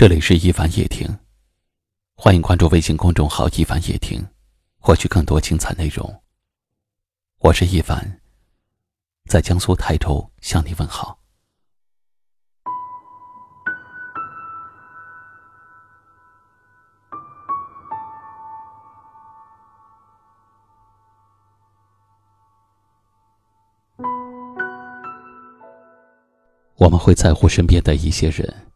这里是一凡夜听，欢迎关注微信公众号“一凡夜听”，获取更多精彩内容。我是一凡，在江苏泰州向你问好。我们会在乎身边的一些人。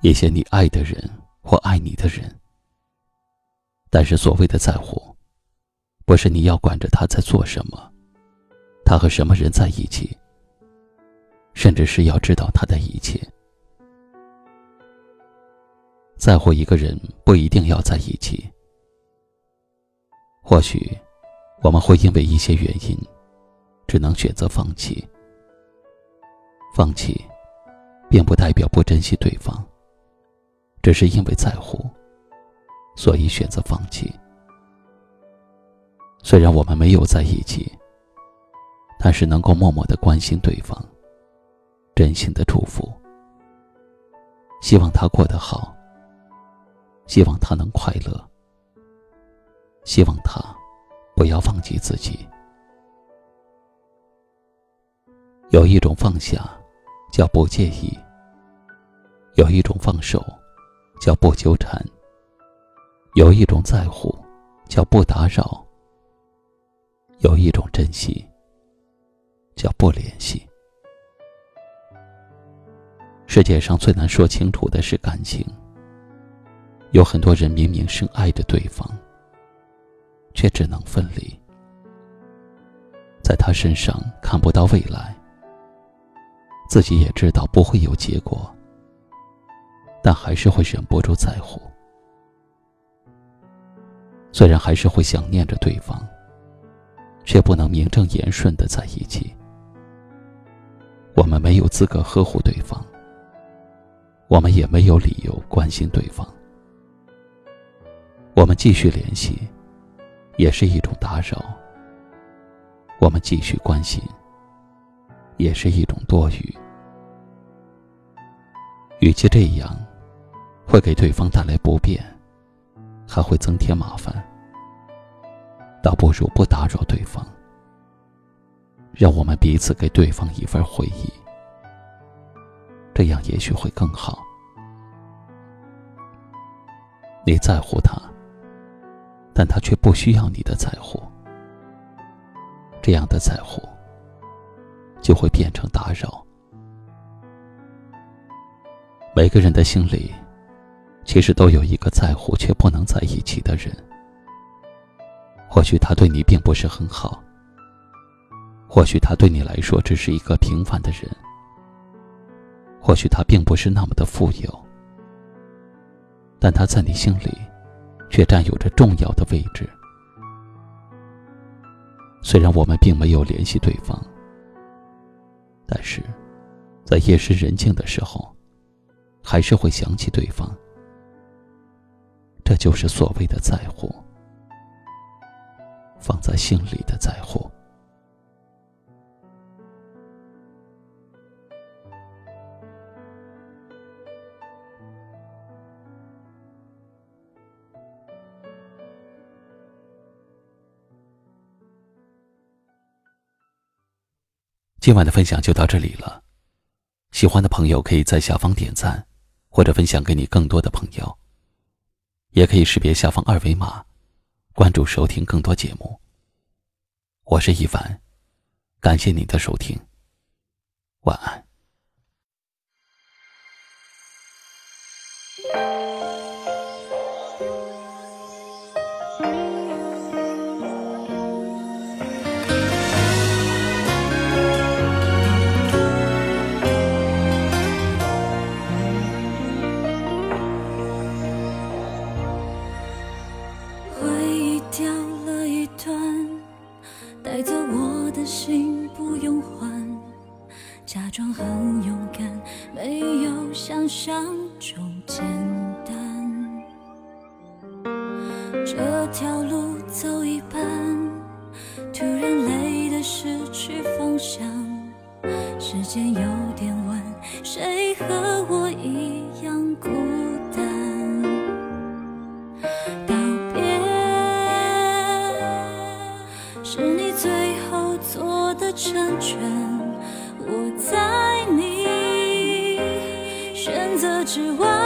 一些你爱的人或爱你的人，但是所谓的在乎，不是你要管着他在做什么，他和什么人在一起，甚至是要知道他的一切。在乎一个人不一定要在一起，或许我们会因为一些原因，只能选择放弃。放弃，并不代表不珍惜对方。只是因为在乎，所以选择放弃。虽然我们没有在一起，但是能够默默的关心对方，真心的祝福，希望他过得好，希望他能快乐，希望他不要忘记自己。有一种放下，叫不介意；有一种放手。叫不纠缠，有一种在乎，叫不打扰；有一种珍惜，叫不联系。世界上最难说清楚的是感情。有很多人明明深爱着对方，却只能分离，在他身上看不到未来，自己也知道不会有结果。但还是会忍不住在乎，虽然还是会想念着对方，却不能名正言顺的在一起。我们没有资格呵护对方，我们也没有理由关心对方。我们继续联系，也是一种打扰；我们继续关心，也是一种多余。与其这样，会给对方带来不便，还会增添麻烦，倒不如不打扰对方，让我们彼此给对方一份回忆，这样也许会更好。你在乎他，但他却不需要你的在乎，这样的在乎就会变成打扰。每个人的心里，其实都有一个在乎却不能在一起的人。或许他对你并不是很好，或许他对你来说只是一个平凡的人，或许他并不是那么的富有，但他在你心里，却占有着重要的位置。虽然我们并没有联系对方，但是，在夜深人静的时候。还是会想起对方，这就是所谓的在乎，放在心里的在乎。今晚的分享就到这里了，喜欢的朋友可以在下方点赞。或者分享给你更多的朋友，也可以识别下方二维码，关注收听更多节目。我是一凡，感谢您的收听，晚安。带走我的心，不用还假装很勇敢，没有想象中简单。这条路走一半，突然累得失去方向。时间有点晚，谁和？成全我在你。选择之外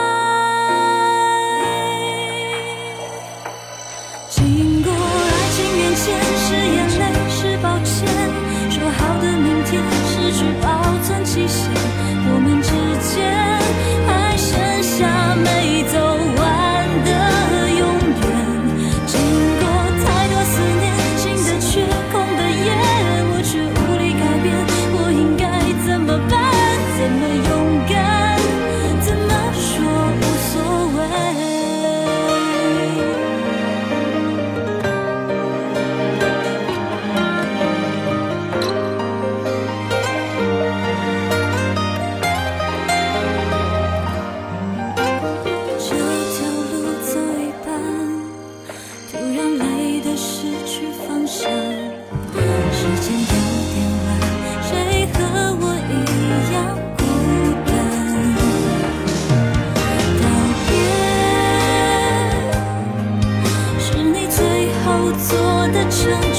成城。